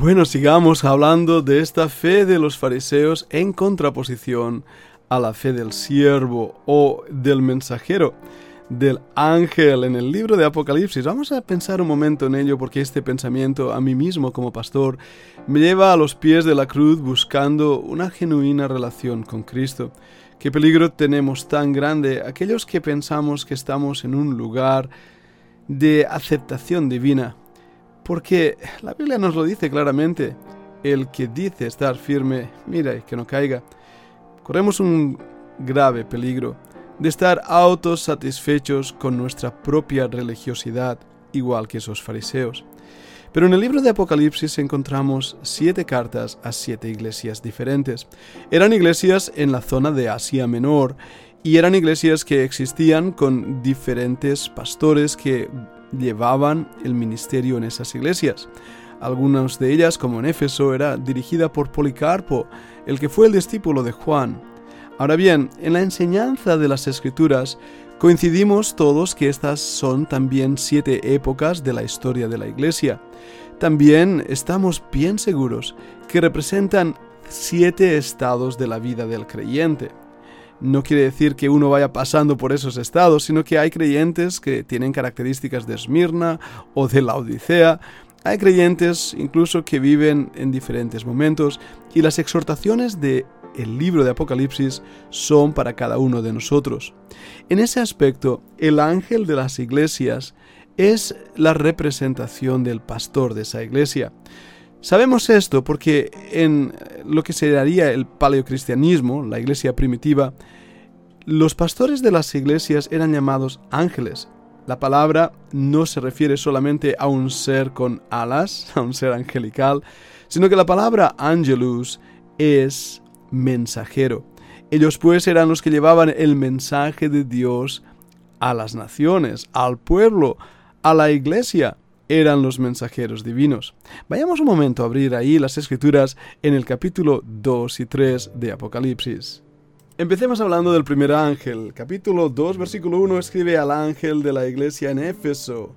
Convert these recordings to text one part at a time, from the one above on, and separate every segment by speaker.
Speaker 1: Bueno, sigamos hablando de esta fe de los fariseos en contraposición a la fe del siervo o del mensajero, del ángel en el libro de Apocalipsis. Vamos a pensar un momento en ello porque este pensamiento a mí mismo como pastor me lleva a los pies de la cruz buscando una genuina relación con Cristo. ¿Qué peligro tenemos tan grande aquellos que pensamos que estamos en un lugar de aceptación divina? Porque la Biblia nos lo dice claramente. El que dice estar firme, mira y que no caiga. Corremos un grave peligro de estar autosatisfechos con nuestra propia religiosidad, igual que esos fariseos. Pero en el libro de Apocalipsis encontramos siete cartas a siete iglesias diferentes. Eran iglesias en la zona de Asia Menor y eran iglesias que existían con diferentes pastores que llevaban el ministerio en esas iglesias. Algunas de ellas, como en Éfeso, era dirigida por Policarpo, el que fue el discípulo de Juan. Ahora bien, en la enseñanza de las Escrituras coincidimos todos que estas son también siete épocas de la historia de la Iglesia. También estamos bien seguros que representan siete estados de la vida del creyente. No quiere decir que uno vaya pasando por esos estados, sino que hay creyentes que tienen características de Esmirna o de la Odisea, hay creyentes incluso que viven en diferentes momentos y las exhortaciones de el libro de Apocalipsis son para cada uno de nosotros. En ese aspecto, el ángel de las iglesias es la representación del pastor de esa iglesia. Sabemos esto porque en lo que se daría el paleocristianismo, la iglesia primitiva, los pastores de las iglesias eran llamados ángeles la palabra no se refiere solamente a un ser con alas, a un ser angelical, sino que la palabra angelus es mensajero. Ellos pues eran los que llevaban el mensaje de Dios a las naciones, al pueblo, a la iglesia. Eran los mensajeros divinos. Vayamos un momento a abrir ahí las escrituras en el capítulo 2 y 3 de Apocalipsis. Empecemos hablando del primer ángel. Capítulo 2, versículo 1 escribe al ángel de la iglesia en Éfeso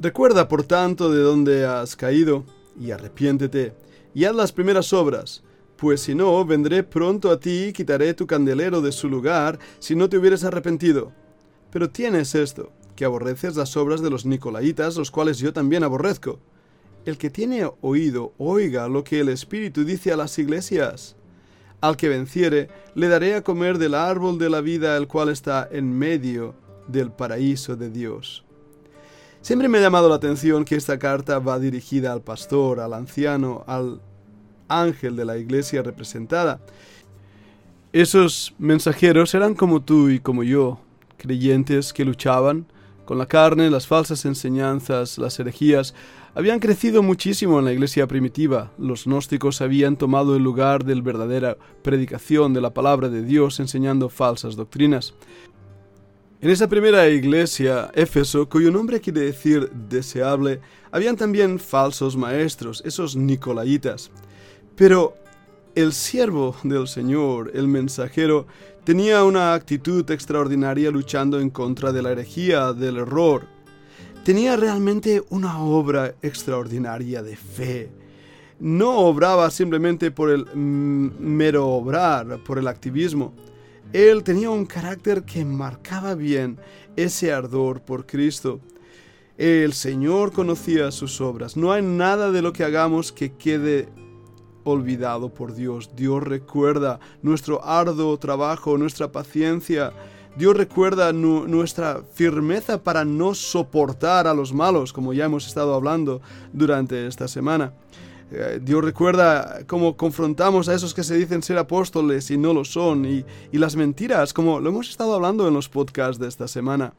Speaker 1: Recuerda, por tanto, de dónde has caído, y arrepiéntete, y haz las primeras obras, pues si no, vendré pronto a ti y quitaré tu candelero de su lugar, si no te hubieras arrepentido. Pero tienes esto, que aborreces las obras de los Nicolaitas, los cuales yo también aborrezco. El que tiene oído, oiga lo que el Espíritu dice a las iglesias. Al que venciere, le daré a comer del árbol de la vida, el cual está en medio del paraíso de Dios. Siempre me ha llamado la atención que esta carta va dirigida al pastor, al anciano, al ángel de la iglesia representada. Esos mensajeros eran como tú y como yo, creyentes que luchaban con la carne, las falsas enseñanzas, las herejías. Habían crecido muchísimo en la iglesia primitiva. Los gnósticos habían tomado el lugar de la verdadera predicación de la palabra de Dios enseñando falsas doctrinas. En esa primera iglesia, Éfeso, cuyo nombre quiere decir deseable, habían también falsos maestros, esos nicolaitas. Pero el siervo del Señor, el mensajero, tenía una actitud extraordinaria luchando en contra de la herejía, del error. Tenía realmente una obra extraordinaria de fe. No obraba simplemente por el mero obrar, por el activismo él tenía un carácter que marcaba bien ese ardor por Cristo. El Señor conocía sus obras. No hay nada de lo que hagamos que quede olvidado por Dios. Dios recuerda nuestro arduo trabajo, nuestra paciencia. Dios recuerda nuestra firmeza para no soportar a los malos, como ya hemos estado hablando durante esta semana. Eh, Dios recuerda cómo confrontamos a esos que se dicen ser apóstoles y no lo son, y, las mentiras, como lo hemos estado hablando en los podcasts de esta semana.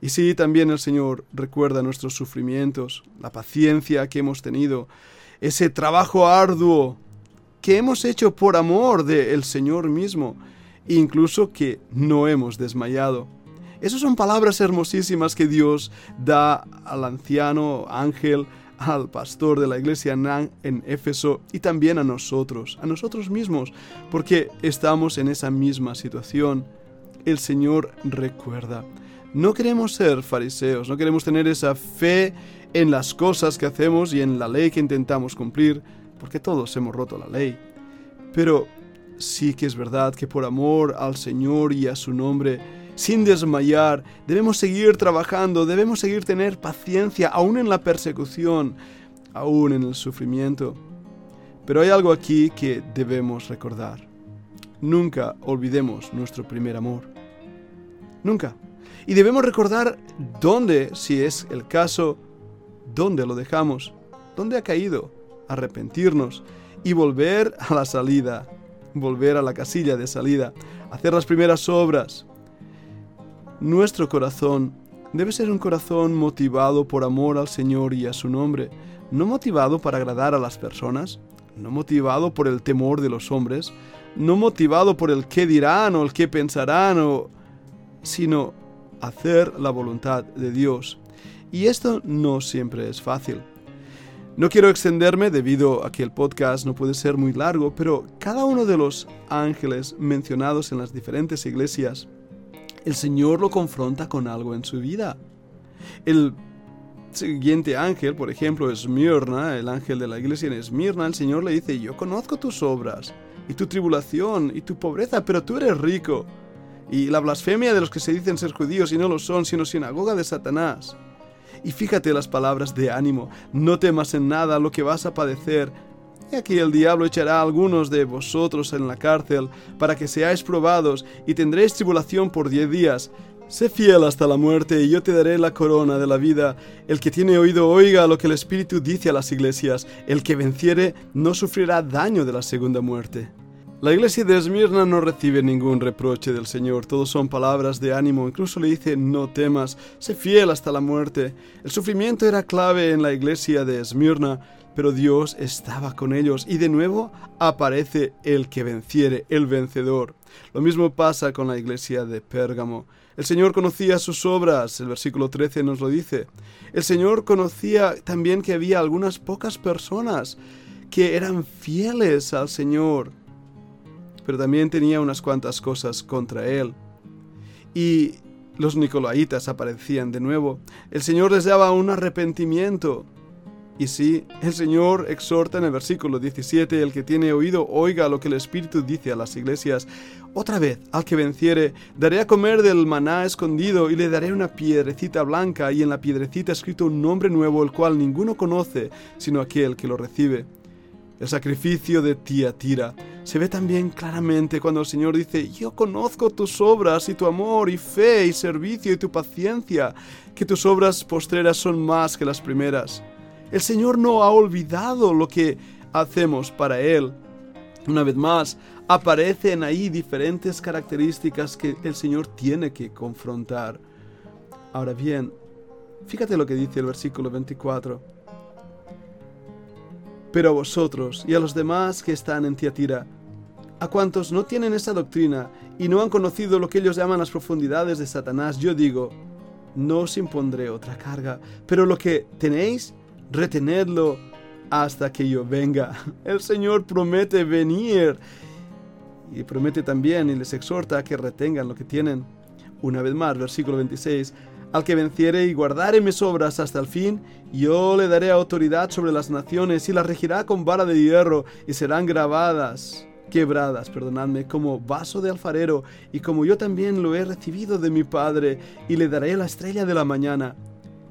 Speaker 1: Y sí, también el Señor recuerda nuestros sufrimientos, la paciencia que hemos tenido, ese trabajo arduo que hemos hecho por amor del Señor mismo, incluso que no hemos desmayado. Esas son palabras hermosísimas que Dios da al anciano ángel, al pastor de la iglesia en Éfeso y también a nosotros, a nosotros mismos, porque estamos en esa misma situación. El Señor recuerda. No queremos ser fariseos, no queremos tener esa fe en las cosas que hacemos y en la ley que intentamos cumplir, porque todos hemos roto la ley. Pero sí que es verdad que por amor al Señor y a su nombre, sin desmayar, debemos seguir trabajando, debemos seguir tener paciencia, aún en la persecución, aún en el sufrimiento. Pero hay algo aquí que debemos recordar. Nunca olvidemos nuestro primer amor. Nunca. Y debemos recordar dónde, si es el caso, dónde lo dejamos, dónde ha caído, arrepentirnos y volver a la salida, volver a la casilla de salida, hacer las primeras obras, nuestro corazón debe ser un corazón motivado por amor al Señor y a su nombre, no motivado para agradar a las personas, no motivado por el temor de los hombres, no motivado por el qué dirán o el qué pensarán, sino hacer la voluntad de Dios. Y esto no siempre es fácil. No quiero extenderme debido a que el podcast no puede ser muy largo, pero cada uno de los ángeles mencionados en las diferentes iglesias el Señor lo confronta con algo en su vida. El siguiente ángel, por ejemplo, Esmirna, el ángel de la iglesia en Esmirna, el Señor le dice, yo conozco tus obras y tu tribulación y tu pobreza, pero tú eres rico. Y la blasfemia de los que se dicen ser judíos y no lo son, sino sinagoga de Satanás. Y fíjate las palabras de ánimo, no temas en nada lo que vas a padecer, aquí el diablo echará a algunos de vosotros en la cárcel, para que seáis probados, y tendréis tribulación por diez días. Sé fiel hasta la muerte, y yo te daré la corona de la vida. El que tiene oído oiga lo que el Espíritu dice a las iglesias. El que venciere no sufrirá daño de la segunda muerte. La iglesia de Esmirna no recibe ningún reproche del Señor, todos son palabras de ánimo, incluso le dice no temas, sé fiel hasta la muerte. El sufrimiento era clave en la iglesia de Esmirna, pero Dios estaba con ellos y de nuevo aparece el que venciere, el vencedor. Lo mismo pasa con la iglesia de Pérgamo. El Señor conocía sus obras, el versículo 13 nos lo dice. El Señor conocía también que había algunas pocas personas que eran fieles al Señor, pero también tenía unas cuantas cosas contra Él. Y los nicolaitas aparecían de nuevo. El Señor les daba un arrepentimiento. Y sí, el Señor exhorta en el versículo 17, el que tiene oído oiga lo que el Espíritu dice a las iglesias. Otra vez, al que venciere, daré a comer del maná escondido y le daré una piedrecita blanca y en la piedrecita escrito un nombre nuevo, el cual ninguno conoce, sino aquel que lo recibe. El sacrificio de Tiatira se ve también claramente cuando el Señor dice, yo conozco tus obras y tu amor y fe y servicio y tu paciencia, que tus obras postreras son más que las primeras. El Señor no ha olvidado lo que hacemos para Él. Una vez más, aparecen ahí diferentes características que el Señor tiene que confrontar. Ahora bien, fíjate lo que dice el versículo 24. Pero a vosotros y a los demás que están en Tiatira, a cuantos no tienen esa doctrina y no han conocido lo que ellos llaman las profundidades de Satanás, yo digo, no os impondré otra carga, pero lo que tenéis, retenedlo hasta que yo venga. El Señor promete venir y promete también y les exhorta a que retengan lo que tienen. Una vez más, versículo 26. Al que venciere y guardare mis obras hasta el fin, yo le daré autoridad sobre las naciones y las regirá con vara de hierro y serán grabadas, quebradas, perdonadme, como vaso de alfarero y como yo también lo he recibido de mi Padre y le daré la estrella de la mañana.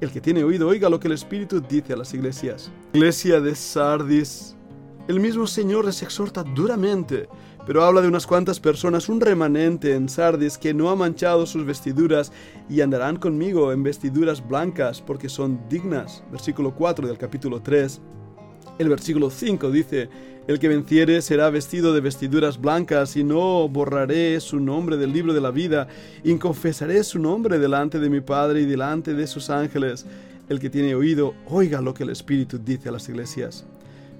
Speaker 1: El que tiene oído oiga lo que el Espíritu dice a las iglesias. Iglesia de Sardis. El mismo Señor les exhorta duramente, pero habla de unas cuantas personas, un remanente en Sardis que no ha manchado sus vestiduras y andarán conmigo en vestiduras blancas porque son dignas. Versículo 4 del capítulo 3. El versículo 5 dice, el que venciere será vestido de vestiduras blancas y no borraré su nombre del libro de la vida y confesaré su nombre delante de mi Padre y delante de sus ángeles. El que tiene oído, oiga lo que el Espíritu dice a las iglesias.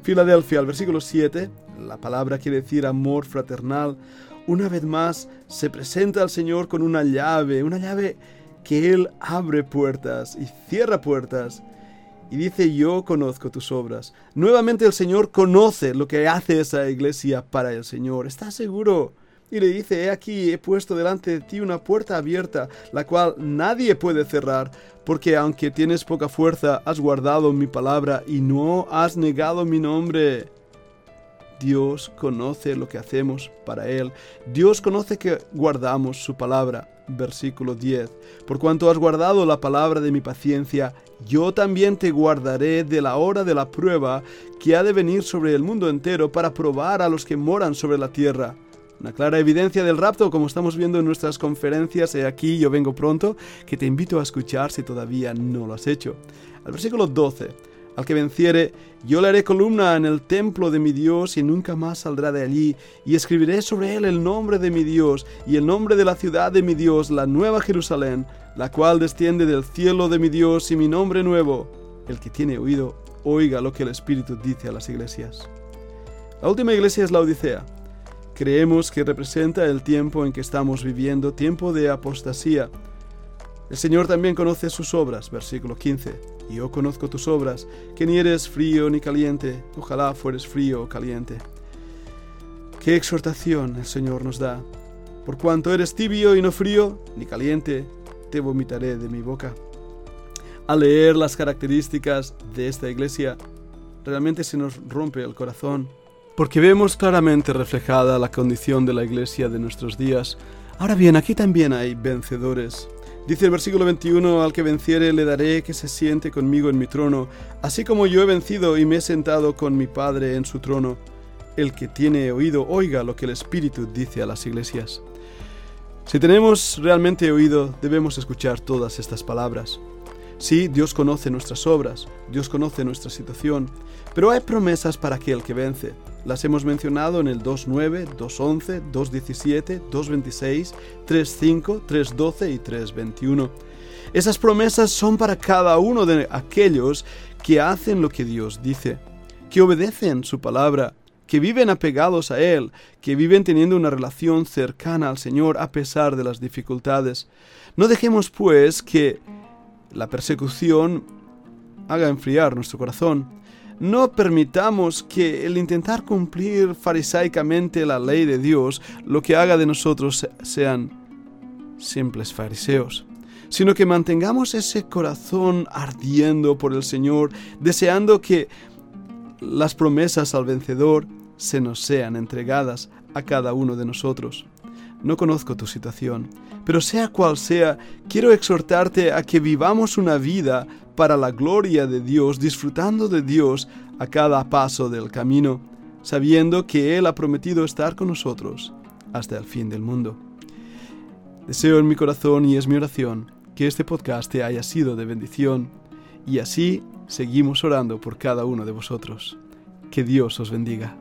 Speaker 1: Filadelfia, al versículo 7, la palabra quiere decir amor fraternal. Una vez más se presenta al Señor con una llave, una llave que Él abre puertas y cierra puertas. Y dice, yo conozco tus obras. Nuevamente el Señor conoce lo que hace esa iglesia para el Señor. ¿Estás seguro? Y le dice, he aquí, he puesto delante de ti una puerta abierta, la cual nadie puede cerrar, porque aunque tienes poca fuerza, has guardado mi palabra y no has negado mi nombre. Dios conoce lo que hacemos para Él. Dios conoce que guardamos su palabra. Versículo 10. Por cuanto has guardado la palabra de mi paciencia, yo también te guardaré de la hora de la prueba que ha de venir sobre el mundo entero para probar a los que moran sobre la tierra. Una clara evidencia del rapto, como estamos viendo en nuestras conferencias, he aquí yo vengo pronto, que te invito a escuchar si todavía no lo has hecho. Al versículo 12, al que venciere, yo le haré columna en el templo de mi Dios y nunca más saldrá de allí, y escribiré sobre él el nombre de mi Dios y el nombre de la ciudad de mi Dios, la nueva Jerusalén, la cual desciende del cielo de mi Dios y mi nombre nuevo. El que tiene oído, oiga lo que el Espíritu dice a las iglesias. La última iglesia es la Odisea Creemos que representa el tiempo en que estamos viviendo, tiempo de apostasía. El Señor también conoce sus obras, versículo 15. Yo conozco tus obras, que ni eres frío ni caliente, ojalá fueres frío o caliente. Qué exhortación el Señor nos da. Por cuanto eres tibio y no frío ni caliente, te vomitaré de mi boca. Al leer las características de esta iglesia, realmente se nos rompe el corazón porque vemos claramente reflejada la condición de la iglesia de nuestros días. Ahora bien, aquí también hay vencedores. Dice el versículo 21, al que venciere le daré que se siente conmigo en mi trono, así como yo he vencido y me he sentado con mi Padre en su trono. El que tiene oído, oiga lo que el Espíritu dice a las iglesias. Si tenemos realmente oído, debemos escuchar todas estas palabras. Sí, Dios conoce nuestras obras, Dios conoce nuestra situación, pero hay promesas para aquel que vence. Las hemos mencionado en el 2.9, 2.11, 2.17, 2.26, 3.5, 3.12 y 3.21. Esas promesas son para cada uno de aquellos que hacen lo que Dios dice, que obedecen su palabra, que viven apegados a Él, que viven teniendo una relación cercana al Señor a pesar de las dificultades. No dejemos pues que la persecución haga enfriar nuestro corazón. No permitamos que el intentar cumplir farisaicamente la ley de Dios lo que haga de nosotros sean simples fariseos, sino que mantengamos ese corazón ardiendo por el Señor, deseando que las promesas al vencedor se nos sean entregadas a cada uno de nosotros. No conozco tu situación, pero sea cual sea, quiero exhortarte a que vivamos una vida para la gloria de Dios, disfrutando de Dios a cada paso del camino, sabiendo que Él ha prometido estar con nosotros hasta el fin del mundo. Deseo en mi corazón y es mi oración que este podcast te haya sido de bendición y así seguimos orando por cada uno de vosotros. Que Dios os bendiga.